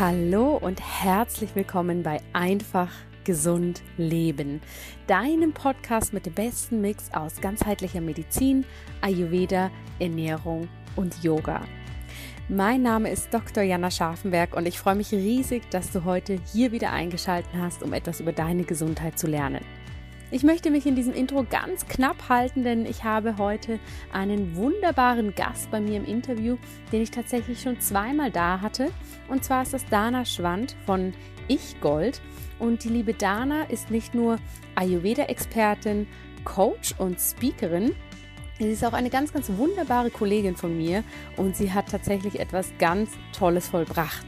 Hallo und herzlich willkommen bei Einfach Gesund Leben, deinem Podcast mit dem besten Mix aus ganzheitlicher Medizin, Ayurveda, Ernährung und Yoga. Mein Name ist Dr. Jana Scharfenberg und ich freue mich riesig, dass du heute hier wieder eingeschaltet hast, um etwas über deine Gesundheit zu lernen. Ich möchte mich in diesem Intro ganz knapp halten, denn ich habe heute einen wunderbaren Gast bei mir im Interview, den ich tatsächlich schon zweimal da hatte. Und zwar ist das Dana Schwand von Ich Gold. Und die liebe Dana ist nicht nur Ayurveda-Expertin, Coach und Speakerin, Sie ist auch eine ganz, ganz wunderbare Kollegin von mir und sie hat tatsächlich etwas ganz Tolles vollbracht.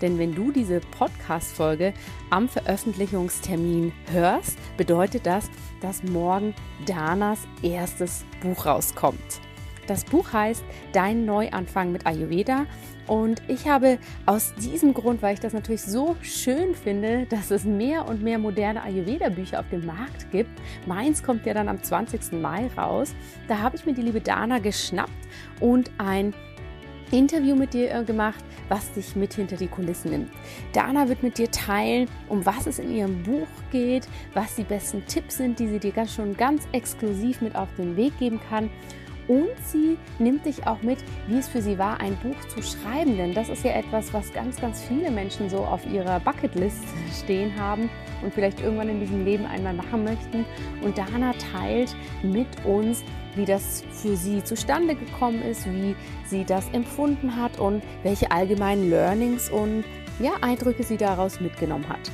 Denn wenn du diese Podcast-Folge am Veröffentlichungstermin hörst, bedeutet das, dass morgen Danas erstes Buch rauskommt. Das Buch heißt Dein Neuanfang mit Ayurveda. Und ich habe aus diesem Grund, weil ich das natürlich so schön finde, dass es mehr und mehr moderne Ayurveda-Bücher auf dem Markt gibt. Meins kommt ja dann am 20. Mai raus. Da habe ich mir die liebe Dana geschnappt und ein Interview mit dir äh, gemacht, was dich mit hinter die Kulissen nimmt. Dana wird mit dir teilen, um was es in ihrem Buch geht, was die besten Tipps sind, die sie dir ganz schon ganz exklusiv mit auf den Weg geben kann. Und sie nimmt dich auch mit, wie es für sie war, ein Buch zu schreiben. Denn das ist ja etwas, was ganz, ganz viele Menschen so auf ihrer Bucketlist stehen haben und vielleicht irgendwann in diesem Leben einmal machen möchten. Und Dana teilt mit uns, wie das für sie zustande gekommen ist, wie sie das empfunden hat und welche allgemeinen Learnings und ja, Eindrücke sie daraus mitgenommen hat.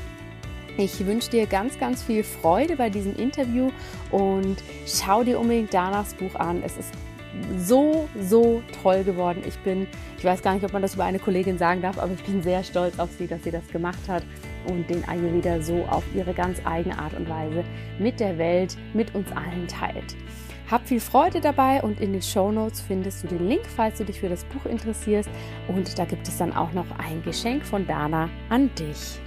Ich wünsche dir ganz, ganz viel Freude bei diesem Interview und schau dir unbedingt Danas Buch an. Es ist so, so toll geworden. Ich bin, ich weiß gar nicht, ob man das über eine Kollegin sagen darf, aber ich bin sehr stolz auf sie, dass sie das gemacht hat und den Ayurveda so auf ihre ganz eigene Art und Weise mit der Welt, mit uns allen teilt. Hab viel Freude dabei und in den Show Notes findest du den Link, falls du dich für das Buch interessierst. Und da gibt es dann auch noch ein Geschenk von Dana an dich.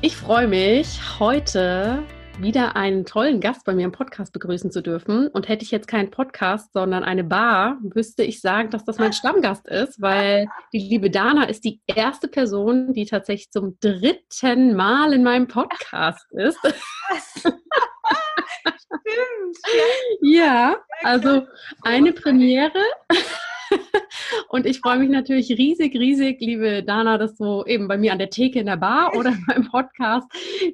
Ich freue mich heute wieder einen tollen Gast bei mir im Podcast begrüßen zu dürfen. Und hätte ich jetzt keinen Podcast, sondern eine Bar, müsste ich sagen, dass das mein Stammgast ist, weil die liebe Dana ist die erste Person, die tatsächlich zum dritten Mal in meinem Podcast ist. Stimmt. Ja, also eine Premiere. Und ich freue mich natürlich riesig, riesig, liebe Dana, dass du eben bei mir an der Theke in der Bar oder beim Podcast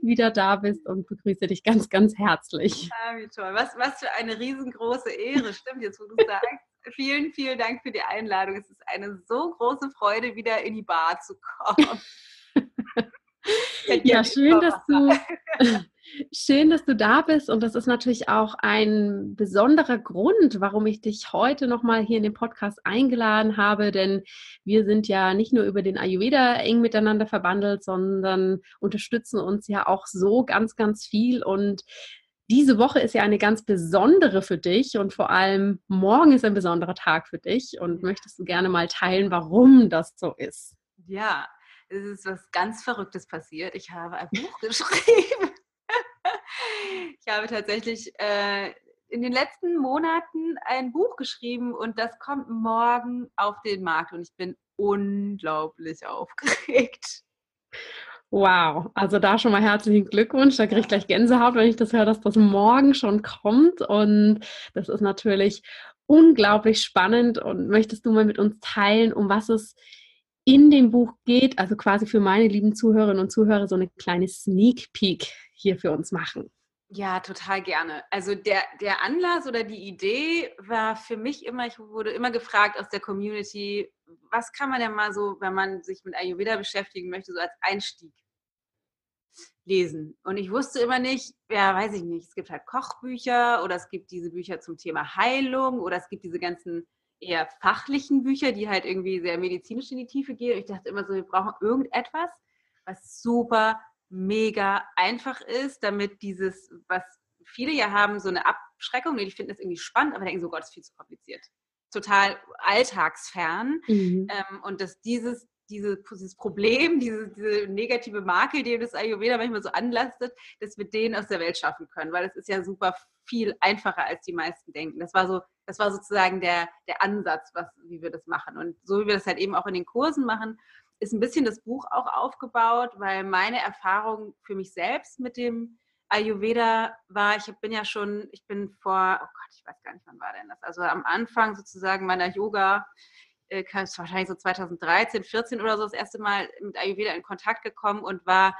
wieder da bist und begrüße dich ganz, ganz herzlich. Ja, wie toll. Was, was für eine riesengroße Ehre. Stimmt, jetzt wo du sagst. Vielen, vielen Dank für die Einladung. Es ist eine so große Freude, wieder in die Bar zu kommen. ja, schön, dass du Schön, dass du da bist und das ist natürlich auch ein besonderer Grund, warum ich dich heute nochmal hier in den Podcast eingeladen habe, denn wir sind ja nicht nur über den Ayurveda eng miteinander verbandelt, sondern unterstützen uns ja auch so ganz, ganz viel und diese Woche ist ja eine ganz besondere für dich und vor allem morgen ist ein besonderer Tag für dich. Und möchtest du gerne mal teilen, warum das so ist? Ja, es ist was ganz Verrücktes passiert. Ich habe ein Buch geschrieben. Ich habe tatsächlich äh, in den letzten Monaten ein Buch geschrieben und das kommt morgen auf den Markt und ich bin unglaublich aufgeregt. Wow, also da schon mal herzlichen Glückwunsch. Da kriege ich gleich Gänsehaut, wenn ich das höre, dass das morgen schon kommt. Und das ist natürlich unglaublich spannend. Und möchtest du mal mit uns teilen, um was es in dem Buch geht? Also quasi für meine lieben Zuhörerinnen und Zuhörer so eine kleine Sneak Peek hier für uns machen. Ja, total gerne. Also der, der Anlass oder die Idee war für mich immer, ich wurde immer gefragt aus der Community, was kann man denn mal so, wenn man sich mit Ayurveda beschäftigen möchte, so als Einstieg lesen. Und ich wusste immer nicht, ja, weiß ich nicht, es gibt halt Kochbücher oder es gibt diese Bücher zum Thema Heilung oder es gibt diese ganzen eher fachlichen Bücher, die halt irgendwie sehr medizinisch in die Tiefe gehen. Und ich dachte immer so, wir brauchen irgendetwas, was super mega einfach ist, damit dieses, was viele ja haben, so eine Abschreckung, die finden das irgendwie spannend, aber denken so, Gott, das ist viel zu kompliziert. Total alltagsfern. Mhm. Ähm, und dass dieses, diese, dieses Problem, diese, diese negative Makel, die das Ayurveda manchmal so anlastet, dass wir den aus der Welt schaffen können, weil es ist ja super viel einfacher, als die meisten denken. Das war so, das war sozusagen der, der Ansatz, was, wie wir das machen. Und so wie wir das halt eben auch in den Kursen machen, ist ein bisschen das Buch auch aufgebaut, weil meine Erfahrung für mich selbst mit dem Ayurveda war, ich bin ja schon, ich bin vor, oh Gott, ich weiß gar nicht, wann war denn das? Also am Anfang sozusagen meiner Yoga, äh, wahrscheinlich so 2013, 14 oder so das erste Mal mit Ayurveda in Kontakt gekommen und war,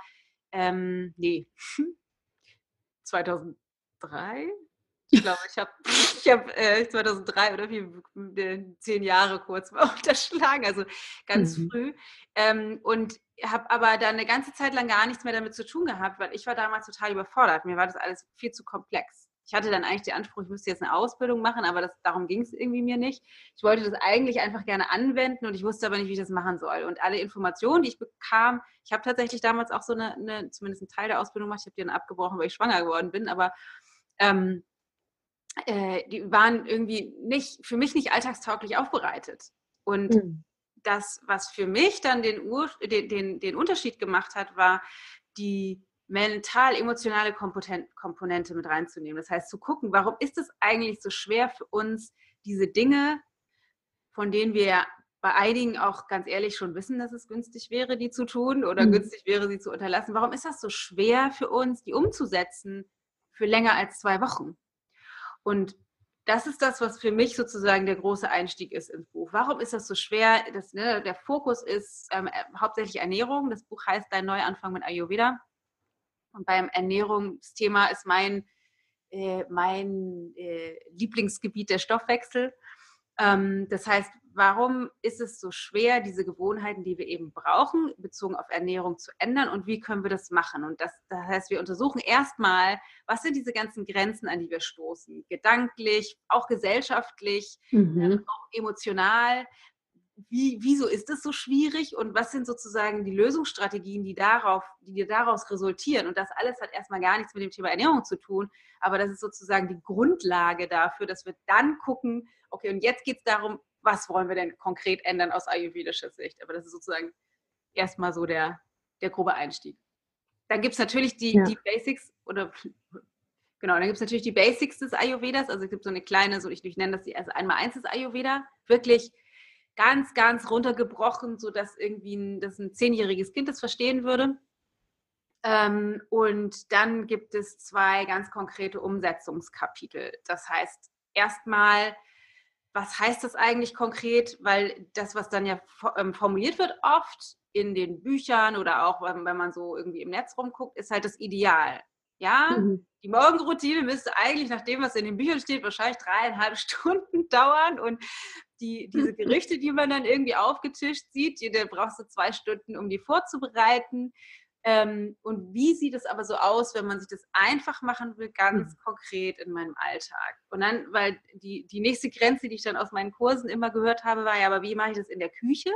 ähm, nee, 2003, Ich glaube, ich habe ich hab, äh, 2003 oder wie, äh, zehn Jahre kurz mal unterschlagen, also ganz mhm. früh. Ähm, und habe aber dann eine ganze Zeit lang gar nichts mehr damit zu tun gehabt, weil ich war damals total überfordert. Mir war das alles viel zu komplex. Ich hatte dann eigentlich den Anspruch, ich müsste jetzt eine Ausbildung machen, aber das, darum ging es irgendwie mir nicht. Ich wollte das eigentlich einfach gerne anwenden und ich wusste aber nicht, wie ich das machen soll. Und alle Informationen, die ich bekam, ich habe tatsächlich damals auch so eine, eine zumindest einen Teil der Ausbildung gemacht, ich habe die dann abgebrochen, weil ich schwanger geworden bin, aber ähm, äh, die waren irgendwie nicht, für mich nicht alltagstauglich aufbereitet. Und mhm. das, was für mich dann den, Ur, den, den, den Unterschied gemacht hat, war die mental-emotionale Komponente mit reinzunehmen. Das heißt, zu gucken, warum ist es eigentlich so schwer für uns, diese Dinge, von denen wir ja bei einigen auch ganz ehrlich schon wissen, dass es günstig wäre, die zu tun oder mhm. günstig wäre, sie zu unterlassen. Warum ist das so schwer für uns, die umzusetzen für länger als zwei Wochen? Und das ist das, was für mich sozusagen der große Einstieg ist ins Buch. Warum ist das so schwer? Das, ne, der Fokus ist ähm, äh, hauptsächlich Ernährung. Das Buch heißt Dein Neuanfang mit Ayurveda. Und beim Ernährungsthema ist mein, äh, mein äh, Lieblingsgebiet der Stoffwechsel. Ähm, das heißt, warum ist es so schwer, diese Gewohnheiten, die wir eben brauchen, bezogen auf Ernährung zu ändern und wie können wir das machen? Und das, das heißt, wir untersuchen erstmal, was sind diese ganzen Grenzen, an die wir stoßen, gedanklich, auch gesellschaftlich, mhm. ähm, auch emotional. Wie, wieso ist es so schwierig und was sind sozusagen die Lösungsstrategien, die, darauf, die daraus resultieren? Und das alles hat erstmal gar nichts mit dem Thema Ernährung zu tun, aber das ist sozusagen die Grundlage dafür, dass wir dann gucken, okay, und jetzt geht es darum, was wollen wir denn konkret ändern aus ayurvedischer Sicht. Aber das ist sozusagen erstmal so der, der grobe Einstieg. Dann gibt es natürlich die, ja. die Basics oder genau, dann gibt es natürlich die Basics des Ayurvedas. Also es gibt so eine kleine, so ich, ich nenne das die also einmal eins des Ayurveda, wirklich ganz, ganz runtergebrochen, sodass irgendwie ein, dass ein zehnjähriges Kind das verstehen würde. Ähm, und dann gibt es zwei ganz konkrete Umsetzungskapitel. Das heißt, erstmal was heißt das eigentlich konkret? Weil das, was dann ja ähm, formuliert wird oft in den Büchern oder auch wenn man so irgendwie im Netz rumguckt, ist halt das Ideal. Ja, mhm. die Morgenroutine müsste eigentlich nach dem, was in den Büchern steht, wahrscheinlich dreieinhalb Stunden dauern und die, diese Gerichte, die man dann irgendwie aufgetischt sieht, da brauchst du zwei Stunden, um die vorzubereiten. Ähm, und wie sieht es aber so aus, wenn man sich das einfach machen will, ganz mhm. konkret in meinem Alltag? Und dann, weil die, die nächste Grenze, die ich dann aus meinen Kursen immer gehört habe, war ja, aber wie mache ich das in der Küche?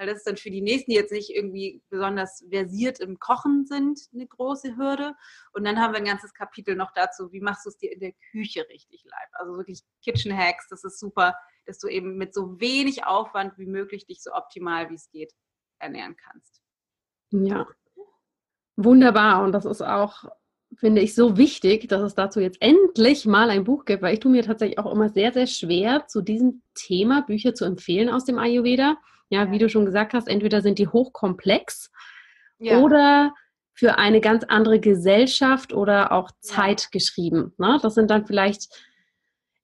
weil das ist dann für die Nächsten, die jetzt nicht irgendwie besonders versiert im Kochen sind, eine große Hürde. Und dann haben wir ein ganzes Kapitel noch dazu, wie machst du es dir in der Küche richtig live. Also wirklich Kitchen Hacks, das ist super, dass du eben mit so wenig Aufwand wie möglich dich so optimal wie es geht ernähren kannst. Ja, wunderbar. Und das ist auch finde ich so wichtig, dass es dazu jetzt endlich mal ein Buch gibt, weil ich tue mir tatsächlich auch immer sehr, sehr schwer, zu diesem Thema Bücher zu empfehlen aus dem Ayurveda. Ja, wie du schon gesagt hast, entweder sind die hochkomplex ja. oder für eine ganz andere Gesellschaft oder auch Zeit ja. geschrieben. Ne? Das sind dann vielleicht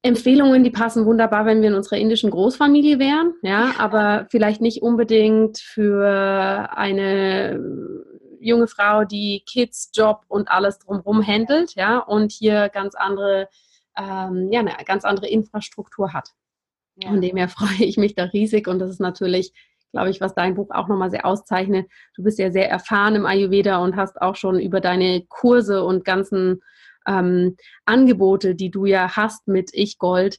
Empfehlungen, die passen wunderbar, wenn wir in unserer indischen Großfamilie wären, ja, aber vielleicht nicht unbedingt für eine junge Frau, die Kids, Job und alles drumherum handelt, ja, und hier ganz andere, ähm, ja, eine ganz andere Infrastruktur hat. Ja. Von dem her freue ich mich da riesig und das ist natürlich, glaube ich, was dein Buch auch nochmal sehr auszeichnet. Du bist ja sehr erfahren im Ayurveda und hast auch schon über deine Kurse und ganzen ähm, Angebote, die du ja hast mit Ich Gold,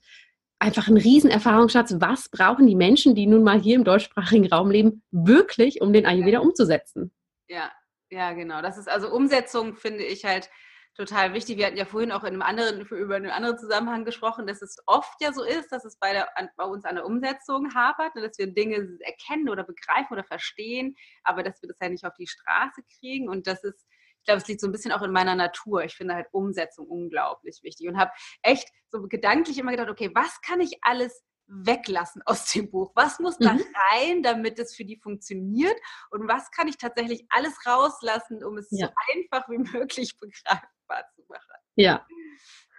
einfach einen riesen Erfahrungsschatz. Was brauchen die Menschen, die nun mal hier im deutschsprachigen Raum leben, wirklich, um den Ayurveda umzusetzen? Ja, ja, genau. Das ist also Umsetzung, finde ich halt total wichtig. Wir hatten ja vorhin auch in einem anderen, über einen anderen Zusammenhang gesprochen, dass es oft ja so ist, dass es bei, der, bei uns an der Umsetzung hapert, ne, dass wir Dinge erkennen oder begreifen oder verstehen, aber dass wir das ja nicht auf die Straße kriegen. Und das ist, ich glaube, es liegt so ein bisschen auch in meiner Natur. Ich finde halt Umsetzung unglaublich wichtig und habe echt so gedanklich immer gedacht, okay, was kann ich alles weglassen aus dem Buch? Was muss da mhm. rein, damit es für die funktioniert? Und was kann ich tatsächlich alles rauslassen, um es ja. so einfach wie möglich begreifbar zu machen? Ja.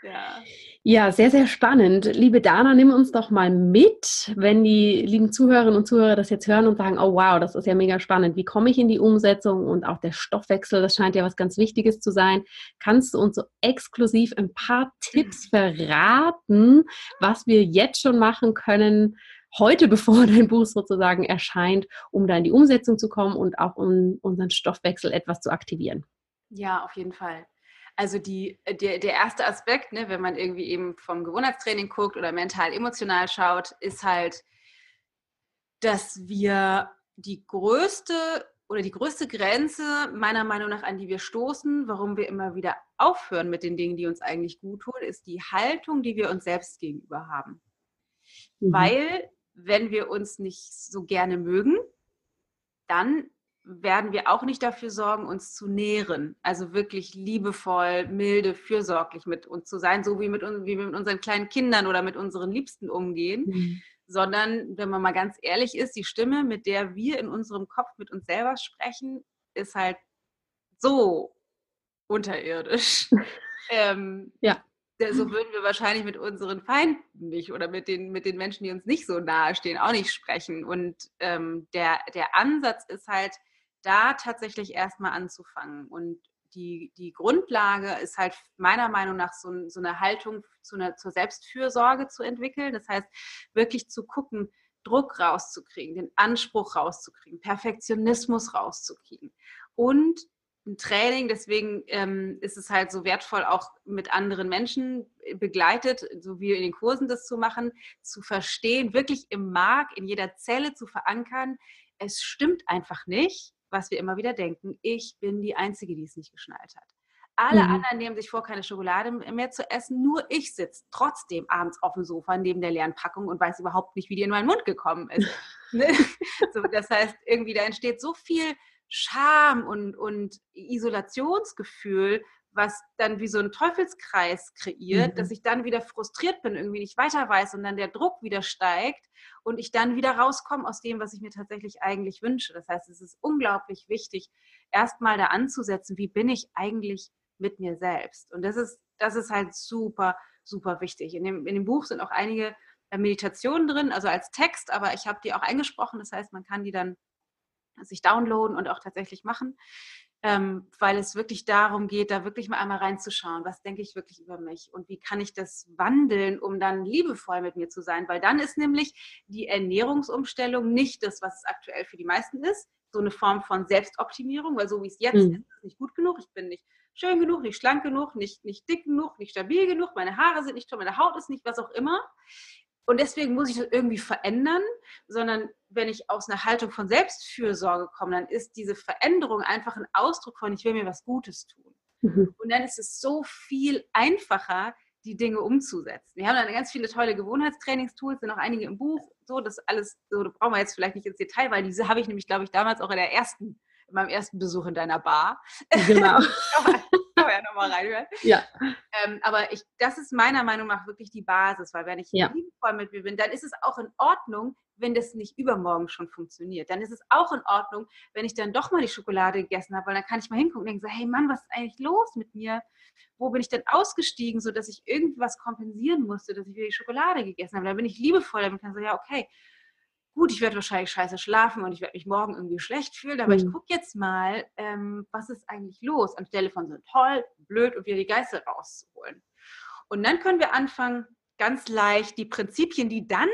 Ja. ja, sehr, sehr spannend. Liebe Dana, nimm uns doch mal mit, wenn die lieben Zuhörerinnen und Zuhörer das jetzt hören und sagen, oh wow, das ist ja mega spannend. Wie komme ich in die Umsetzung und auch der Stoffwechsel, das scheint ja was ganz Wichtiges zu sein. Kannst du uns so exklusiv ein paar Tipps verraten, was wir jetzt schon machen können, heute, bevor dein Buch sozusagen erscheint, um da in die Umsetzung zu kommen und auch um unseren Stoffwechsel etwas zu aktivieren? Ja, auf jeden Fall. Also die, äh, der, der erste Aspekt, ne, wenn man irgendwie eben vom Gewohnheitstraining guckt oder mental, emotional schaut, ist halt, dass wir die größte oder die größte Grenze meiner Meinung nach, an die wir stoßen, warum wir immer wieder aufhören mit den Dingen, die uns eigentlich gut tun, ist die Haltung, die wir uns selbst gegenüber haben. Mhm. Weil, wenn wir uns nicht so gerne mögen, dann werden wir auch nicht dafür sorgen, uns zu nähren. Also wirklich liebevoll, milde, fürsorglich mit uns zu sein, so wie, mit, wie wir mit unseren kleinen Kindern oder mit unseren Liebsten umgehen. Mhm. Sondern, wenn man mal ganz ehrlich ist, die Stimme, mit der wir in unserem Kopf mit uns selber sprechen, ist halt so unterirdisch. ähm, ja. So würden wir wahrscheinlich mit unseren Feinden nicht oder mit den, mit den Menschen, die uns nicht so nahe stehen, auch nicht sprechen. Und ähm, der, der Ansatz ist halt, da tatsächlich erstmal anzufangen. Und die, die Grundlage ist halt meiner Meinung nach so, so eine Haltung zu einer, zur Selbstfürsorge zu entwickeln. Das heißt, wirklich zu gucken, Druck rauszukriegen, den Anspruch rauszukriegen, Perfektionismus rauszukriegen. Und ein Training, deswegen ähm, ist es halt so wertvoll, auch mit anderen Menschen begleitet, so wie in den Kursen das zu machen, zu verstehen, wirklich im Mark, in jeder Zelle zu verankern, es stimmt einfach nicht, was wir immer wieder denken, ich bin die Einzige, die es nicht geschnallt hat. Alle mhm. anderen nehmen sich vor, keine Schokolade mehr zu essen. Nur ich sitze trotzdem abends auf dem Sofa neben der leeren Packung und weiß überhaupt nicht, wie die in meinen Mund gekommen ist. Ne? so, das heißt, irgendwie da entsteht so viel Scham und, und Isolationsgefühl, was dann wie so ein Teufelskreis kreiert, mhm. dass ich dann wieder frustriert bin, irgendwie nicht weiter weiß und dann der Druck wieder steigt und ich dann wieder rauskomme aus dem, was ich mir tatsächlich eigentlich wünsche. Das heißt, es ist unglaublich wichtig, erstmal da anzusetzen, wie bin ich eigentlich mit mir selbst. Und das ist, das ist halt super, super wichtig. In dem, in dem Buch sind auch einige äh, Meditationen drin, also als Text, aber ich habe die auch eingesprochen. Das heißt, man kann die dann sich downloaden und auch tatsächlich machen ähm, weil es wirklich darum geht, da wirklich mal einmal reinzuschauen, was denke ich wirklich über mich und wie kann ich das wandeln, um dann liebevoll mit mir zu sein, weil dann ist nämlich die Ernährungsumstellung nicht das, was es aktuell für die meisten ist, so eine Form von Selbstoptimierung, weil so wie es jetzt mhm. ist, ist nicht gut genug, ich bin nicht schön genug, nicht schlank genug, nicht, nicht dick genug, nicht stabil genug, meine Haare sind nicht toll, meine Haut ist nicht, was auch immer. Und deswegen muss ich das irgendwie verändern, sondern wenn ich aus einer Haltung von Selbstfürsorge komme, dann ist diese Veränderung einfach ein Ausdruck von, ich will mir was Gutes tun. Mhm. Und dann ist es so viel einfacher, die Dinge umzusetzen. Wir haben dann ganz viele tolle Gewohnheitstrainingstools, sind auch einige im Buch. So, das alles, so da brauchen wir jetzt vielleicht nicht ins Detail, weil diese habe ich nämlich, glaube ich, damals auch in der ersten, in meinem ersten Besuch in deiner Bar. Genau. ja nochmal reinhören. Ja. Ähm, aber ich, das ist meiner Meinung nach wirklich die Basis, weil wenn ich ja. liebevoll mit mir bin, dann ist es auch in Ordnung, wenn das nicht übermorgen schon funktioniert. Dann ist es auch in Ordnung, wenn ich dann doch mal die Schokolade gegessen habe, weil dann kann ich mal hingucken und denken so, hey Mann, was ist eigentlich los mit mir? Wo bin ich denn ausgestiegen, sodass ich irgendwas kompensieren musste, dass ich wieder die Schokolade gegessen habe? Da bin ich liebevoll damit kann so, ja, okay, gut, ich werde wahrscheinlich scheiße schlafen und ich werde mich morgen irgendwie schlecht fühlen, aber mhm. ich gucke jetzt mal, ähm, was ist eigentlich los, anstelle von so toll, blöd und wieder die Geister rauszuholen. Und dann können wir anfangen, ganz leicht die Prinzipien, die dann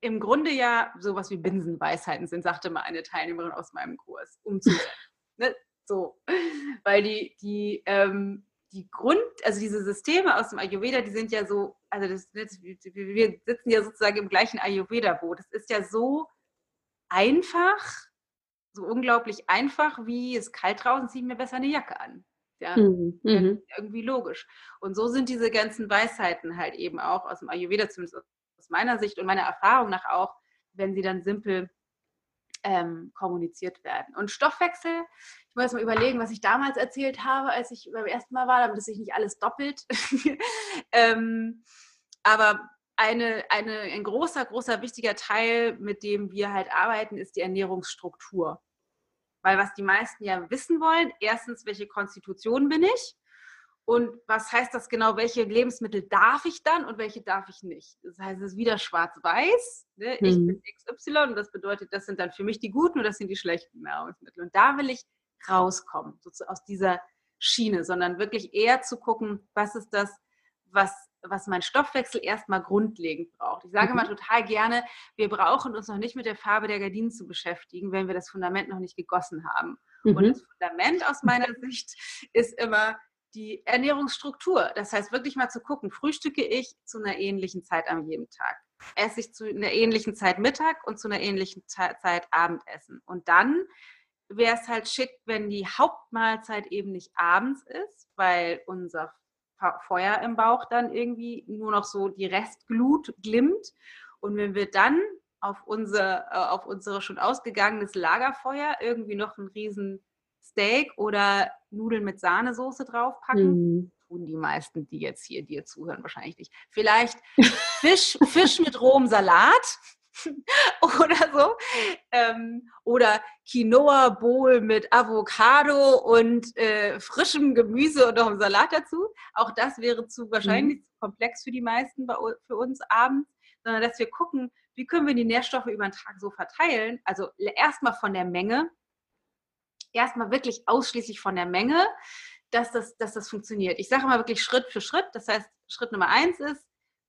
im Grunde ja sowas wie Binsenweisheiten sind, sagte mal eine Teilnehmerin aus meinem Kurs, umzusetzen. ne? So, weil die, die, ähm, die Grund, also diese Systeme aus dem Ayurveda, die sind ja so, also das, wir sitzen ja sozusagen im gleichen Ayurveda-Boot. Das ist ja so einfach, so unglaublich einfach, wie es kalt draußen, ziehe ich mir besser eine Jacke an. Ja, mhm. mhm. irgendwie logisch. Und so sind diese ganzen Weisheiten halt eben auch aus dem Ayurveda, zumindest aus meiner Sicht und meiner Erfahrung nach auch, wenn sie dann simpel ähm, kommuniziert werden. Und Stoffwechsel, ich muss mal überlegen, was ich damals erzählt habe, als ich beim ersten Mal war, damit es sich nicht alles doppelt. ähm, aber eine, eine, ein großer, großer, wichtiger Teil, mit dem wir halt arbeiten, ist die Ernährungsstruktur. Weil was die meisten ja wissen wollen, erstens, welche Konstitution bin ich? Und was heißt das genau? Welche Lebensmittel darf ich dann und welche darf ich nicht? Das heißt, es ist wieder schwarz-weiß. Ne? Ich mhm. bin XY und das bedeutet, das sind dann für mich die guten und das sind die schlechten Nahrungsmittel. Und da will ich rauskommen, sozusagen aus dieser Schiene, sondern wirklich eher zu gucken, was ist das, was, was mein Stoffwechsel erstmal grundlegend braucht. Ich sage mhm. mal total gerne, wir brauchen uns noch nicht mit der Farbe der Gardinen zu beschäftigen, wenn wir das Fundament noch nicht gegossen haben. Mhm. Und das Fundament aus meiner Sicht ist immer, die Ernährungsstruktur. Das heißt, wirklich mal zu gucken, frühstücke ich zu einer ähnlichen Zeit am jeden Tag. Esse ich zu einer ähnlichen Zeit Mittag und zu einer ähnlichen Zeit Abendessen. Und dann wäre es halt schick, wenn die Hauptmahlzeit eben nicht abends ist, weil unser Feuer im Bauch dann irgendwie nur noch so die Restglut glimmt. Und wenn wir dann auf unser, äh, auf unsere schon ausgegangenes Lagerfeuer irgendwie noch einen riesen Steak oder Nudeln mit Sahnesoße draufpacken. Mhm. Tun die meisten, die jetzt hier dir zuhören, wahrscheinlich nicht. Vielleicht Fisch, Fisch mit rohem Salat oder so. Ähm, oder Quinoa-Bowl mit Avocado und äh, frischem Gemüse und noch einem Salat dazu. Auch das wäre zu wahrscheinlich mhm. zu komplex für die meisten, bei, für uns abends, sondern dass wir gucken, wie können wir die Nährstoffe über den Tag so verteilen. Also erstmal von der Menge erstmal wirklich ausschließlich von der Menge, dass das, dass das funktioniert. Ich sage mal wirklich Schritt für Schritt. Das heißt, Schritt Nummer eins ist,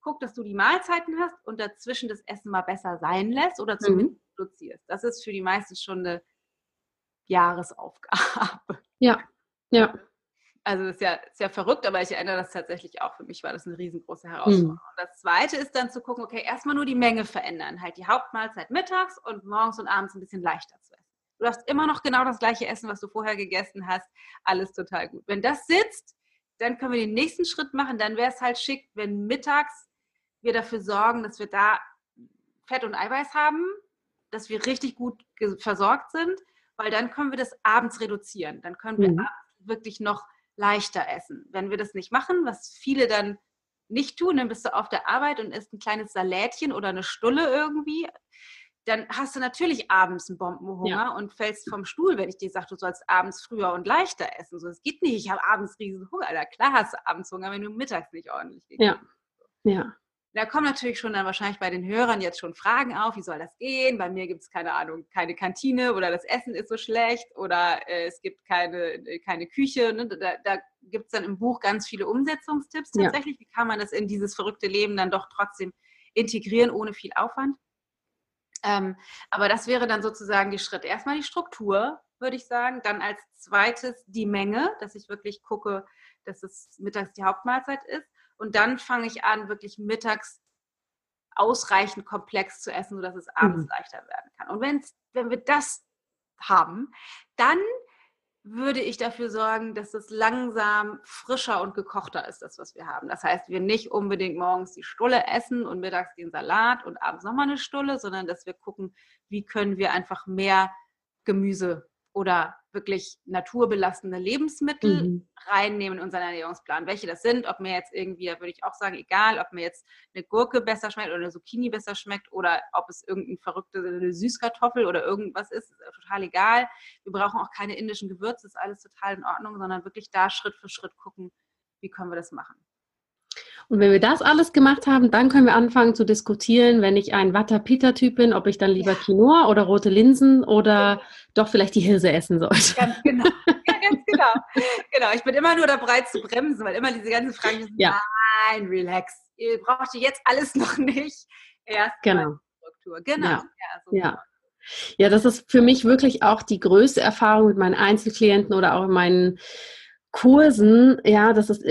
guck, dass du die Mahlzeiten hast und dazwischen das Essen mal besser sein lässt oder zumindest mhm. reduzierst. Das ist für die meisten schon eine Jahresaufgabe. Ja, ja. Also das ist ja, ist ja verrückt, aber ich erinnere das tatsächlich auch. Für mich war das eine riesengroße Herausforderung. Mhm. Das zweite ist dann zu gucken, okay, erstmal nur die Menge verändern. Halt die Hauptmahlzeit mittags und morgens und abends ein bisschen leichter zu essen. Du darfst immer noch genau das gleiche essen, was du vorher gegessen hast. Alles total gut. Wenn das sitzt, dann können wir den nächsten Schritt machen. Dann wäre es halt schick, wenn mittags wir dafür sorgen, dass wir da Fett und Eiweiß haben, dass wir richtig gut versorgt sind, weil dann können wir das abends reduzieren. Dann können wir mhm. abends wirklich noch leichter essen. Wenn wir das nicht machen, was viele dann nicht tun, dann bist du auf der Arbeit und isst ein kleines Salätchen oder eine Stulle irgendwie dann hast du natürlich abends einen Bombenhunger ja. und fällst vom Stuhl, wenn ich dir sage, du sollst abends früher und leichter essen. So, es geht nicht, ich habe abends riesen Hunger. Alter. Klar hast du abends Hunger, wenn du mittags nicht ordentlich gehst. Ja. ja. Da kommen natürlich schon dann wahrscheinlich bei den Hörern jetzt schon Fragen auf, wie soll das gehen? Bei mir gibt es keine Ahnung, keine Kantine oder das Essen ist so schlecht oder äh, es gibt keine, äh, keine Küche. Ne? Da, da gibt es dann im Buch ganz viele Umsetzungstipps tatsächlich. Ja. Wie kann man das in dieses verrückte Leben dann doch trotzdem integrieren ohne viel Aufwand? Ähm, aber das wäre dann sozusagen die Schritt. Erstmal die Struktur, würde ich sagen. Dann als zweites die Menge, dass ich wirklich gucke, dass es mittags die Hauptmahlzeit ist. Und dann fange ich an, wirklich mittags ausreichend komplex zu essen, sodass es abends mhm. leichter werden kann. Und wenn's, wenn wir das haben, dann würde ich dafür sorgen, dass es langsam frischer und gekochter ist, das, was wir haben. Das heißt, wir nicht unbedingt morgens die Stulle essen und mittags den Salat und abends nochmal eine Stulle, sondern dass wir gucken, wie können wir einfach mehr Gemüse oder wirklich naturbelastende Lebensmittel mhm. reinnehmen in unseren Ernährungsplan. Welche das sind, ob mir jetzt irgendwie, da würde ich auch sagen, egal, ob mir jetzt eine Gurke besser schmeckt oder eine Zucchini besser schmeckt oder ob es irgendein verrückte eine Süßkartoffel oder irgendwas ist, ist total egal. Wir brauchen auch keine indischen Gewürze, ist alles total in Ordnung, sondern wirklich da Schritt für Schritt gucken, wie können wir das machen. Und wenn wir das alles gemacht haben, dann können wir anfangen zu diskutieren, wenn ich ein Vata-Pita-Typ bin, ob ich dann lieber. Quinoa oder rote Linsen oder doch vielleicht die Hirse essen sollte. Ganz genau. Ja, ganz genau. genau. Ich bin immer nur dabei zu bremsen, weil immer diese ganzen Fragen sind, ja. nein, relax. Ihr braucht jetzt alles noch nicht. Erst genau. Struktur. Genau. Ja. Ja, so ja. ja, das ist für mich wirklich auch die größte Erfahrung mit meinen Einzelklienten oder auch in meinen Kursen, ja, das ist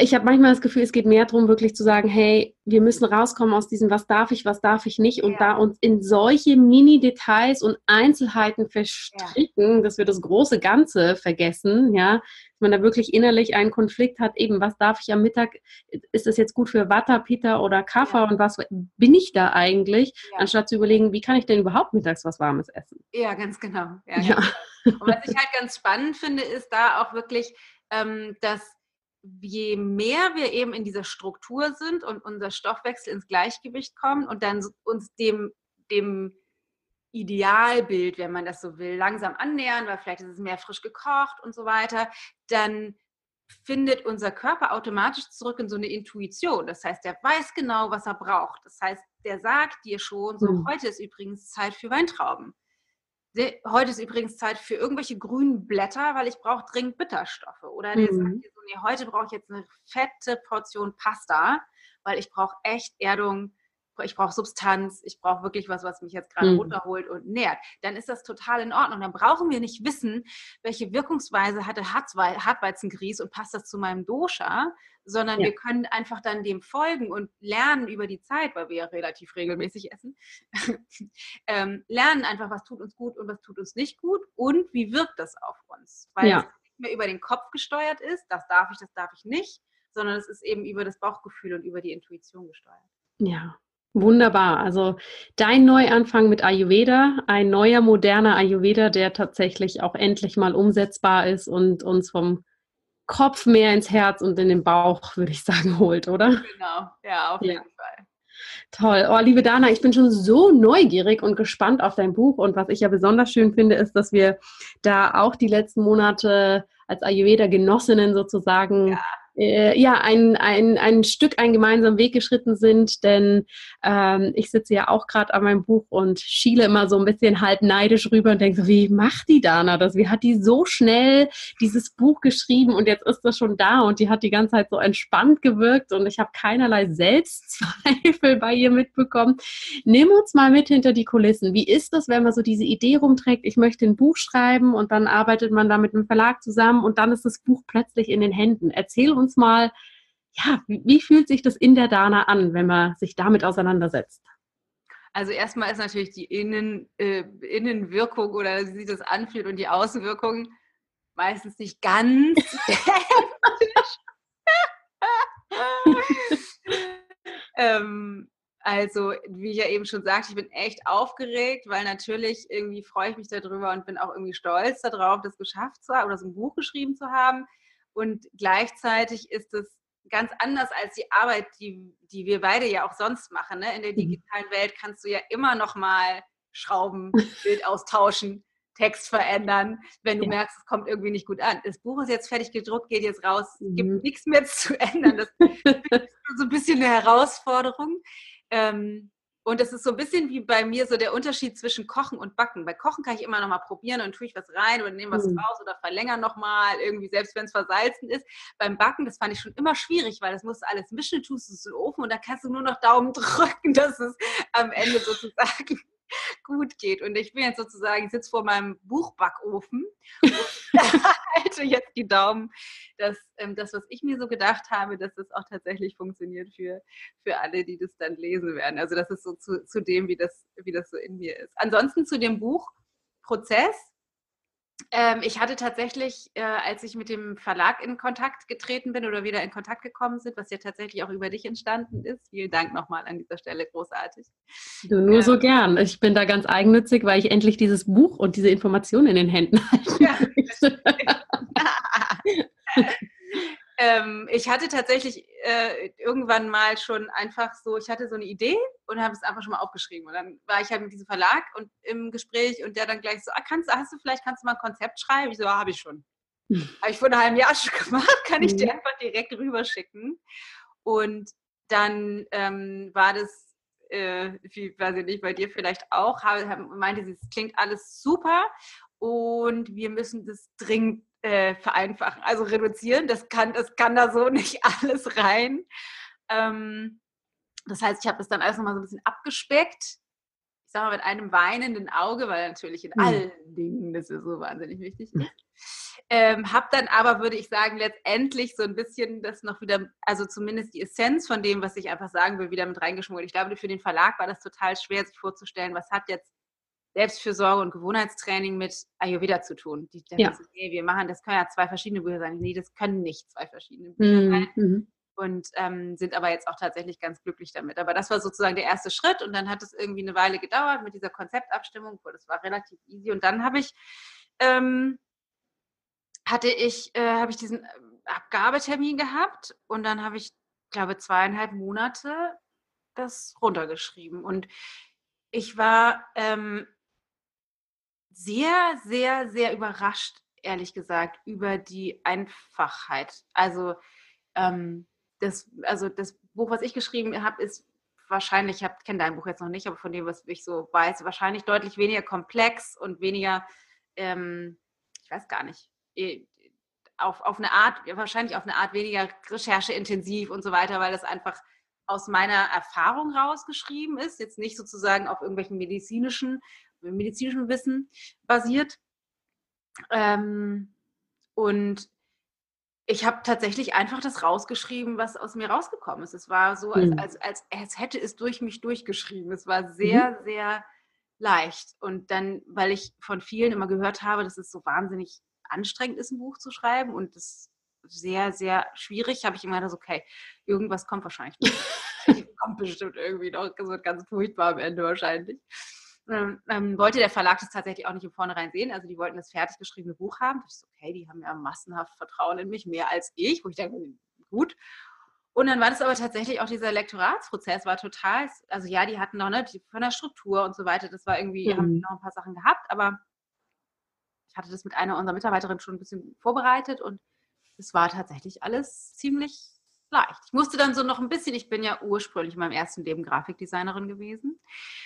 ich habe manchmal das Gefühl, es geht mehr darum, wirklich zu sagen, hey, wir müssen rauskommen aus diesem, was darf ich, was darf ich nicht und ja. da uns in solche Mini-Details und Einzelheiten verstricken, ja. dass wir das große Ganze vergessen, ja, dass man da wirklich innerlich einen Konflikt hat, eben, was darf ich am Mittag, ist das jetzt gut für Watter, Pita oder Kaffer ja. und was bin ich da eigentlich, anstatt zu überlegen, wie kann ich denn überhaupt mittags was Warmes essen? Ja, ganz genau. Ja, genau. Und was ich halt ganz spannend finde, ist da auch wirklich, ähm, dass je mehr wir eben in dieser Struktur sind und unser Stoffwechsel ins Gleichgewicht kommt und dann uns dem, dem Idealbild, wenn man das so will, langsam annähern, weil vielleicht ist es mehr frisch gekocht und so weiter, dann findet unser Körper automatisch zurück in so eine Intuition. Das heißt, der weiß genau, was er braucht. Das heißt, der sagt dir schon, so mhm. heute ist übrigens Zeit für Weintrauben. Heute ist übrigens Zeit für irgendwelche grünen Blätter, weil ich brauche dringend Bitterstoffe. Oder der mhm. sagt dir so, nee, heute brauche ich jetzt eine fette Portion Pasta, weil ich brauche echt Erdung, ich brauche Substanz, ich brauche wirklich was, was mich jetzt gerade mhm. runterholt und nährt, dann ist das total in Ordnung. Dann brauchen wir nicht wissen, welche Wirkungsweise hatte Hartweizengrieß und passt das zu meinem Dosha, sondern ja. wir können einfach dann dem folgen und lernen über die Zeit, weil wir ja relativ regelmäßig essen, ähm, lernen einfach, was tut uns gut und was tut uns nicht gut und wie wirkt das auf uns. Weil ja. es nicht mehr über den Kopf gesteuert ist, das darf ich, das darf ich nicht, sondern es ist eben über das Bauchgefühl und über die Intuition gesteuert. Ja, Wunderbar. Also dein Neuanfang mit Ayurveda, ein neuer, moderner Ayurveda, der tatsächlich auch endlich mal umsetzbar ist und uns vom Kopf mehr ins Herz und in den Bauch, würde ich sagen, holt, oder? Genau, ja, auf jeden ja. Fall. Toll. Oh, liebe Dana, ich bin schon so neugierig und gespannt auf dein Buch. Und was ich ja besonders schön finde, ist, dass wir da auch die letzten Monate als Ayurveda-Genossinnen sozusagen ja äh, ja, ein, ein, ein Stück einen gemeinsamen Weg geschritten sind, denn ähm, ich sitze ja auch gerade an meinem Buch und schiele immer so ein bisschen halb neidisch rüber und denke so, wie macht die Dana das? Wie hat die so schnell dieses Buch geschrieben und jetzt ist das schon da und die hat die ganze Zeit so entspannt gewirkt und ich habe keinerlei Selbstzweifel bei ihr mitbekommen. Nimm uns mal mit hinter die Kulissen. Wie ist das, wenn man so diese Idee rumträgt, ich möchte ein Buch schreiben und dann arbeitet man da mit einem Verlag zusammen und dann ist das Buch plötzlich in den Händen. Erzähl uns uns mal, ja, wie, fühlt sich das in der Dana an, wenn man sich damit auseinandersetzt? Also erstmal ist natürlich die Innen, äh, Innenwirkung oder wie sich das anfühlt und die Außenwirkung meistens nicht ganz. ähm, also, wie ich ja eben schon sagte, ich bin echt aufgeregt, weil natürlich irgendwie freue ich mich darüber und bin auch irgendwie stolz darauf, das geschafft zu haben oder so ein Buch geschrieben zu haben. Und gleichzeitig ist es ganz anders als die Arbeit, die, die wir beide ja auch sonst machen. Ne? In der mhm. digitalen Welt kannst du ja immer noch mal schrauben, Bild austauschen, Text verändern, wenn du ja. merkst, es kommt irgendwie nicht gut an. Das Buch ist jetzt fertig gedruckt, geht jetzt raus, es gibt mhm. nichts mehr zu ändern. Das ist so ein bisschen eine Herausforderung. Ähm, und es ist so ein bisschen wie bei mir so der Unterschied zwischen Kochen und Backen. Bei Kochen kann ich immer noch mal probieren und tue ich was rein oder nehme was mhm. raus oder verlängere noch mal irgendwie, selbst wenn es versalzen ist. Beim Backen, das fand ich schon immer schwierig, weil das musst du alles mischen, tust es in den Ofen und da kannst du nur noch Daumen drücken, dass es am Ende sozusagen gut geht. Und ich bin jetzt sozusagen, ich sitze vor meinem Buchbackofen und halte jetzt die Daumen, dass ähm, das, was ich mir so gedacht habe, dass das auch tatsächlich funktioniert für, für alle, die das dann lesen werden. Also das ist so zu, zu dem, wie das, wie das so in mir ist. Ansonsten zu dem Buchprozess ähm, ich hatte tatsächlich, äh, als ich mit dem Verlag in Kontakt getreten bin oder wieder in Kontakt gekommen sind, was ja tatsächlich auch über dich entstanden ist. Vielen Dank nochmal an dieser Stelle, großartig. Du nur ähm, so gern. Ich bin da ganz eigennützig, weil ich endlich dieses Buch und diese Informationen in den Händen halte. Ja, ähm, ich hatte tatsächlich äh, irgendwann mal schon einfach so, ich hatte so eine Idee und habe es einfach schon mal aufgeschrieben. Und dann war ich halt mit diesem Verlag und im Gespräch und der dann gleich so, ah, kannst, hast du vielleicht, kannst du mal ein Konzept schreiben? Ich so, ah, habe ich schon. habe ich vor einem halben Jahr schon gemacht, kann ich dir mhm. einfach direkt rüberschicken. Und dann ähm, war das, äh, wie, weiß ich nicht, bei dir vielleicht auch, meinte sie, es klingt alles super und wir müssen das dringend äh, vereinfachen, also reduzieren. Das kann, das kann da so nicht alles rein. Ähm, das heißt, ich habe das dann alles nochmal so ein bisschen abgespeckt. Ich sage mal mit einem weinenden Auge, weil natürlich in mhm. allen Dingen das ist so wahnsinnig wichtig ist. Ähm, hab dann aber, würde ich sagen, letztendlich so ein bisschen das noch wieder, also zumindest die Essenz von dem, was ich einfach sagen will, wieder mit reingeschmuggelt. Ich glaube, für den Verlag war das total schwer, sich vorzustellen, was hat jetzt Selbstfürsorge und Gewohnheitstraining mit Ayurveda zu tun. Die ja. so, nee, wir machen, das können ja zwei verschiedene Bücher sein. Nee, das können nicht zwei verschiedene Bücher mhm. sein. Mhm. Und ähm, sind aber jetzt auch tatsächlich ganz glücklich damit. Aber das war sozusagen der erste Schritt und dann hat es irgendwie eine Weile gedauert mit dieser Konzeptabstimmung. Das war relativ easy. Und dann habe ich, ähm, hatte ich, äh, habe ich diesen äh, Abgabetermin gehabt und dann habe ich, glaube zweieinhalb Monate das runtergeschrieben. Und ich war ähm, sehr, sehr, sehr überrascht, ehrlich gesagt, über die Einfachheit. Also, ähm, das, also das Buch, was ich geschrieben habe, ist wahrscheinlich, ich kenne dein Buch jetzt noch nicht, aber von dem, was ich so weiß, wahrscheinlich deutlich weniger komplex und weniger, ähm, ich weiß gar nicht, äh, auf, auf eine Art, wahrscheinlich auf eine Art weniger rechercheintensiv und so weiter, weil das einfach aus meiner Erfahrung rausgeschrieben ist, jetzt nicht sozusagen auf irgendwelchen medizinischen medizinischem Wissen basiert. Ähm, und ich habe tatsächlich einfach das rausgeschrieben, was aus mir rausgekommen ist. Es war so, als, mhm. als, als, als hätte es durch mich durchgeschrieben. Es war sehr, mhm. sehr leicht. Und dann, weil ich von vielen immer gehört habe, dass es so wahnsinnig anstrengend ist, ein Buch zu schreiben und das sehr, sehr schwierig, habe ich immer gedacht, okay, irgendwas kommt wahrscheinlich. kommt bestimmt irgendwie noch, es wird ganz furchtbar am Ende wahrscheinlich ähm, ähm, wollte der Verlag das tatsächlich auch nicht im Vornherein sehen. Also die wollten das fertig geschriebene Buch haben. Da ich so, okay, die haben ja massenhaft Vertrauen in mich, mehr als ich, wo ich denke, gut. Und dann war das aber tatsächlich auch dieser Lektoratsprozess, war total, also ja, die hatten noch, ne, die, von der Struktur und so weiter, das war irgendwie, mhm. haben noch ein paar Sachen gehabt, aber ich hatte das mit einer unserer Mitarbeiterinnen schon ein bisschen vorbereitet und es war tatsächlich alles ziemlich leicht. Ich musste dann so noch ein bisschen, ich bin ja ursprünglich in meinem ersten Leben Grafikdesignerin gewesen.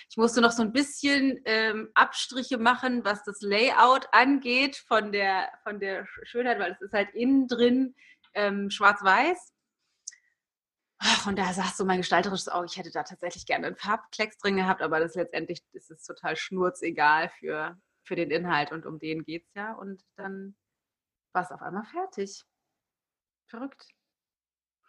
Ich musste noch so ein bisschen ähm, Abstriche machen, was das Layout angeht von der, von der Schönheit, weil es ist halt innen drin ähm, schwarz-weiß. Und da sagst du mein gestalterisches Auge, ich hätte da tatsächlich gerne einen Farbklecks drin gehabt, aber das letztendlich ist es total schnurzegal für, für den Inhalt und um den geht es ja. Und dann war es auf einmal fertig. Verrückt.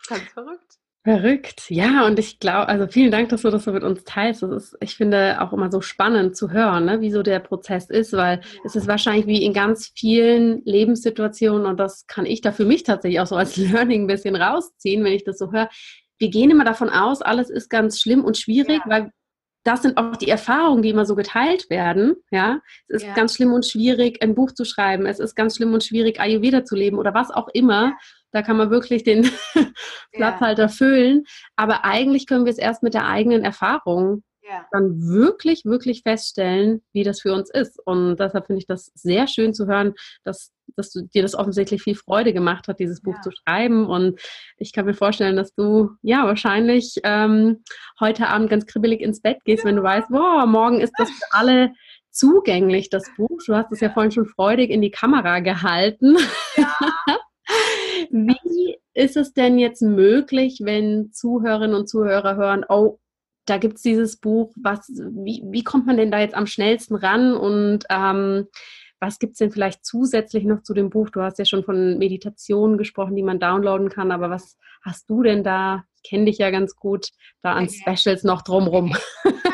Ganz verrückt. Verrückt, ja, und ich glaube, also vielen Dank, dass du das so mit uns teilst. Das ist, ich finde, auch immer so spannend zu hören, ne, wie so der Prozess ist, weil ja. es ist wahrscheinlich wie in ganz vielen Lebenssituationen, und das kann ich da für mich tatsächlich auch so als Learning ein bisschen rausziehen, wenn ich das so höre. Wir gehen immer davon aus, alles ist ganz schlimm und schwierig, ja. weil das sind auch die Erfahrungen, die immer so geteilt werden. Ja, es ist ja. ganz schlimm und schwierig, ein Buch zu schreiben. Es ist ganz schlimm und schwierig, Ayurveda zu leben oder was auch immer. Da kann man wirklich den Platzhalter ja. füllen. Aber eigentlich können wir es erst mit der eigenen Erfahrung ja. dann wirklich, wirklich feststellen, wie das für uns ist. Und deshalb finde ich das sehr schön zu hören, dass, dass du, dir das offensichtlich viel Freude gemacht hat, dieses Buch ja. zu schreiben. Und ich kann mir vorstellen, dass du ja wahrscheinlich ähm, heute Abend ganz kribbelig ins Bett gehst, wenn du weißt, boah, morgen ist das für alle zugänglich, das Buch. Du hast es ja vorhin schon freudig in die Kamera gehalten. Ja. Wie ist es denn jetzt möglich, wenn Zuhörerinnen und Zuhörer hören, oh, da gibt es dieses Buch, was, wie, wie kommt man denn da jetzt am schnellsten ran und ähm, was gibt es denn vielleicht zusätzlich noch zu dem Buch? Du hast ja schon von Meditationen gesprochen, die man downloaden kann, aber was hast du denn da? Ich kenne dich ja ganz gut, da an Specials noch drumrum.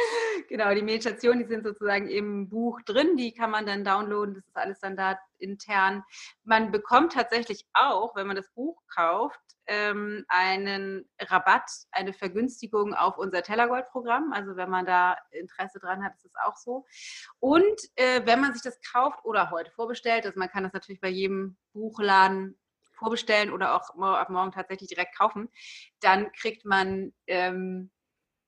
genau, die Meditationen, die sind sozusagen im Buch drin, die kann man dann downloaden, das ist alles dann da intern. Man bekommt tatsächlich auch, wenn man das Buch kauft, ähm, einen Rabatt, eine Vergünstigung auf unser Tellergold-Programm. Also wenn man da Interesse dran hat, ist es auch so. Und äh, wenn man sich das kauft oder heute vorbestellt, also man kann das natürlich bei jedem Buchladen vorbestellen oder auch ab morgen tatsächlich direkt kaufen, dann kriegt man ähm,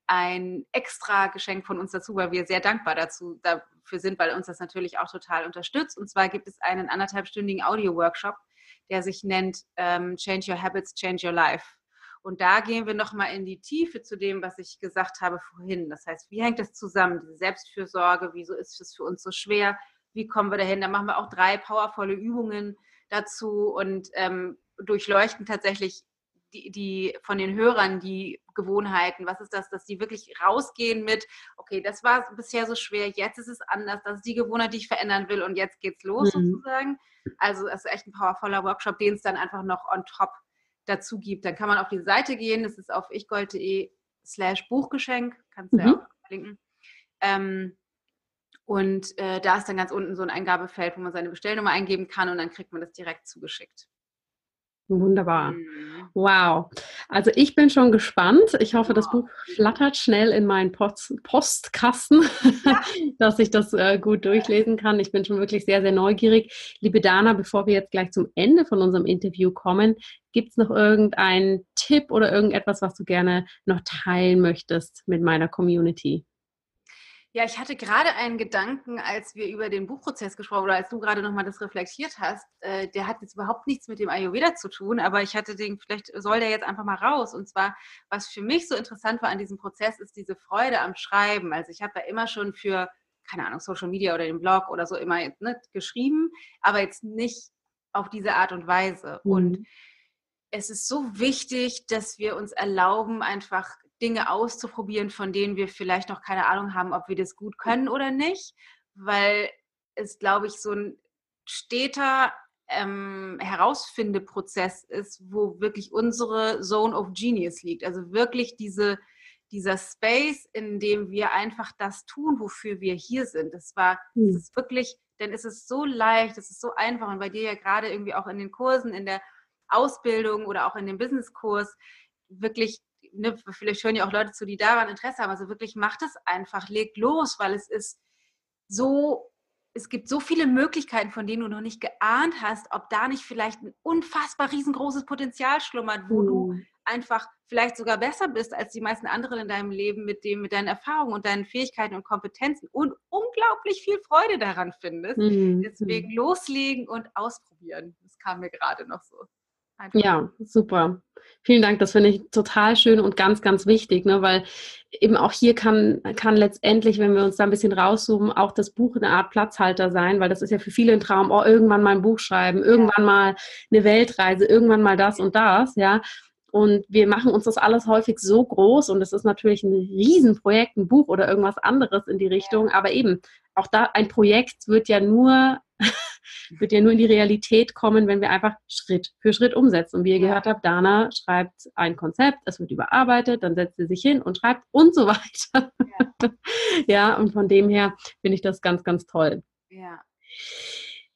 ein extra Geschenk von uns dazu, weil wir sehr dankbar dazu dafür sind, weil uns das natürlich auch total unterstützt. Und zwar gibt es einen anderthalbstündigen Audio-Workshop, der sich nennt ähm, Change Your Habits, Change Your Life. Und da gehen wir nochmal in die Tiefe zu dem, was ich gesagt habe vorhin. Das heißt, wie hängt das zusammen, diese Selbstfürsorge? Wieso ist es für uns so schwer? Wie kommen wir dahin? Da machen wir auch drei powervolle Übungen dazu und ähm, durchleuchten tatsächlich die, die von den Hörern die Gewohnheiten. Was ist das, dass die wirklich rausgehen mit, okay, das war bisher so schwer, jetzt ist es anders, das ist die Gewohnheit, die ich verändern will und jetzt geht's los mhm. sozusagen. Also es ist echt ein powervoller Workshop, den es dann einfach noch on top dazu gibt. Dann kann man auf die Seite gehen, das ist auf ichgold.de slash Buchgeschenk, kannst du mhm. ja auch verlinken. Ähm, und äh, da ist dann ganz unten so ein Eingabefeld, wo man seine Bestellnummer eingeben kann und dann kriegt man das direkt zugeschickt. Wunderbar. Mhm. Wow. Also ich bin schon gespannt. Ich hoffe, das Buch flattert schnell in meinen Post Postkasten, dass ich das äh, gut durchlesen kann. Ich bin schon wirklich sehr, sehr neugierig. Liebe Dana, bevor wir jetzt gleich zum Ende von unserem Interview kommen, gibt es noch irgendeinen Tipp oder irgendetwas, was du gerne noch teilen möchtest mit meiner Community? Ja, ich hatte gerade einen Gedanken, als wir über den Buchprozess gesprochen oder als du gerade nochmal das reflektiert hast. Äh, der hat jetzt überhaupt nichts mit dem Ayurveda zu tun, aber ich hatte den, vielleicht soll der jetzt einfach mal raus. Und zwar, was für mich so interessant war an diesem Prozess, ist diese Freude am Schreiben. Also ich habe ja immer schon für, keine Ahnung, Social Media oder den Blog oder so immer ne, geschrieben, aber jetzt nicht auf diese Art und Weise. Mhm. Und es ist so wichtig, dass wir uns erlauben, einfach Dinge auszuprobieren, von denen wir vielleicht noch keine Ahnung haben, ob wir das gut können oder nicht, weil es, glaube ich, so ein steter ähm, Herausfindeprozess ist, wo wirklich unsere Zone of Genius liegt. Also wirklich diese, dieser Space, in dem wir einfach das tun, wofür wir hier sind. Das war, das hm. ist wirklich, denn es ist so leicht, es ist so einfach und bei dir ja gerade irgendwie auch in den Kursen, in der Ausbildung oder auch in dem Businesskurs wirklich ne, vielleicht hören ja auch Leute zu, die daran Interesse haben. Also wirklich macht es einfach, legt los, weil es ist so, es gibt so viele Möglichkeiten, von denen du noch nicht geahnt hast, ob da nicht vielleicht ein unfassbar riesengroßes Potenzial schlummert, wo mhm. du einfach vielleicht sogar besser bist als die meisten anderen in deinem Leben mit dem, mit deinen Erfahrungen und deinen Fähigkeiten und Kompetenzen und unglaublich viel Freude daran findest. Mhm. Deswegen loslegen und ausprobieren. Das kam mir gerade noch so. Einfach. Ja, super. Vielen Dank, das finde ich total schön und ganz, ganz wichtig, ne? weil eben auch hier kann, kann letztendlich, wenn wir uns da ein bisschen rauszoomen, auch das Buch eine Art Platzhalter sein, weil das ist ja für viele ein Traum, oh, irgendwann mal ein Buch schreiben, irgendwann mal eine Weltreise, irgendwann mal das und das, ja. Und wir machen uns das alles häufig so groß und es ist natürlich ein Riesenprojekt, ein Buch oder irgendwas anderes in die Richtung, aber eben auch da ein Projekt wird ja nur wird ja nur in die Realität kommen, wenn wir einfach Schritt für Schritt umsetzen. Und wie ihr gehört habt, Dana schreibt ein Konzept, es wird überarbeitet, dann setzt sie sich hin und schreibt und so weiter. Ja, ja und von dem her finde ich das ganz, ganz toll.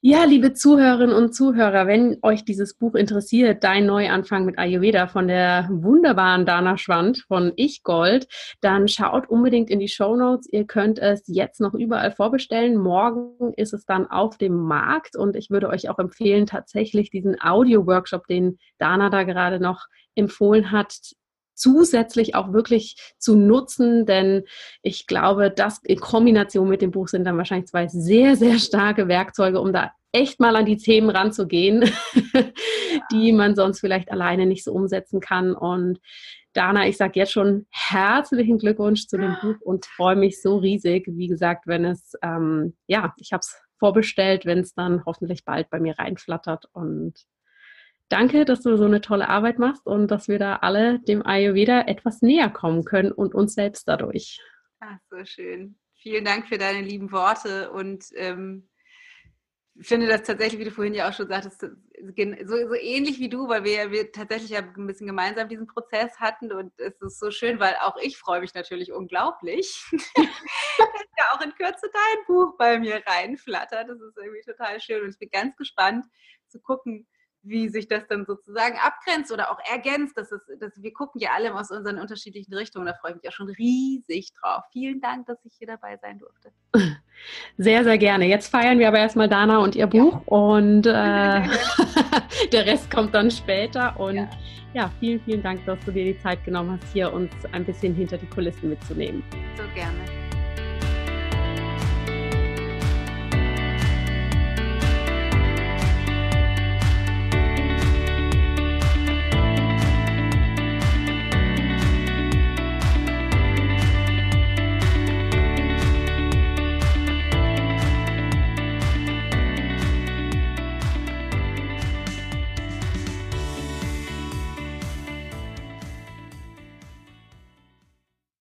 Ja. Liebe Zuhörerinnen und Zuhörer, wenn euch dieses Buch interessiert, Dein Neuanfang mit Ayurveda von der wunderbaren Dana Schwand von Ich Gold, dann schaut unbedingt in die Show Notes. Ihr könnt es jetzt noch überall vorbestellen. Morgen ist es dann auf dem Markt und ich würde euch auch empfehlen, tatsächlich diesen Audio-Workshop, den Dana da gerade noch empfohlen hat, zusätzlich auch wirklich zu nutzen, denn ich glaube, das in Kombination mit dem Buch sind dann wahrscheinlich zwei sehr, sehr starke Werkzeuge, um da echt mal an die Themen ranzugehen, die man sonst vielleicht alleine nicht so umsetzen kann. Und Dana, ich sage jetzt schon herzlichen Glückwunsch zu dem Buch und freue mich so riesig. Wie gesagt, wenn es, ähm, ja, ich habe es vorbestellt, wenn es dann hoffentlich bald bei mir reinflattert und danke, dass du so eine tolle Arbeit machst und dass wir da alle dem Ayurveda etwas näher kommen können und uns selbst dadurch. Ach, so schön. Vielen Dank für deine lieben Worte und ähm, finde das tatsächlich, wie du vorhin ja auch schon sagtest, so, so ähnlich wie du, weil wir, wir tatsächlich ja ein bisschen gemeinsam diesen Prozess hatten und es ist so schön, weil auch ich freue mich natürlich unglaublich, dass ja auch in Kürze dein Buch bei mir reinflattert. Das ist irgendwie total schön und ich bin ganz gespannt zu gucken, wie sich das dann sozusagen abgrenzt oder auch ergänzt. Das ist, das, wir gucken ja alle aus unseren unterschiedlichen Richtungen. Da freue ich mich auch schon riesig drauf. Vielen Dank, dass ich hier dabei sein durfte. Sehr, sehr gerne. Jetzt feiern wir aber erstmal Dana und ihr Buch ja. und äh, der Rest kommt dann später. Und ja. ja, vielen, vielen Dank, dass du dir die Zeit genommen hast, hier uns ein bisschen hinter die Kulissen mitzunehmen. So gerne.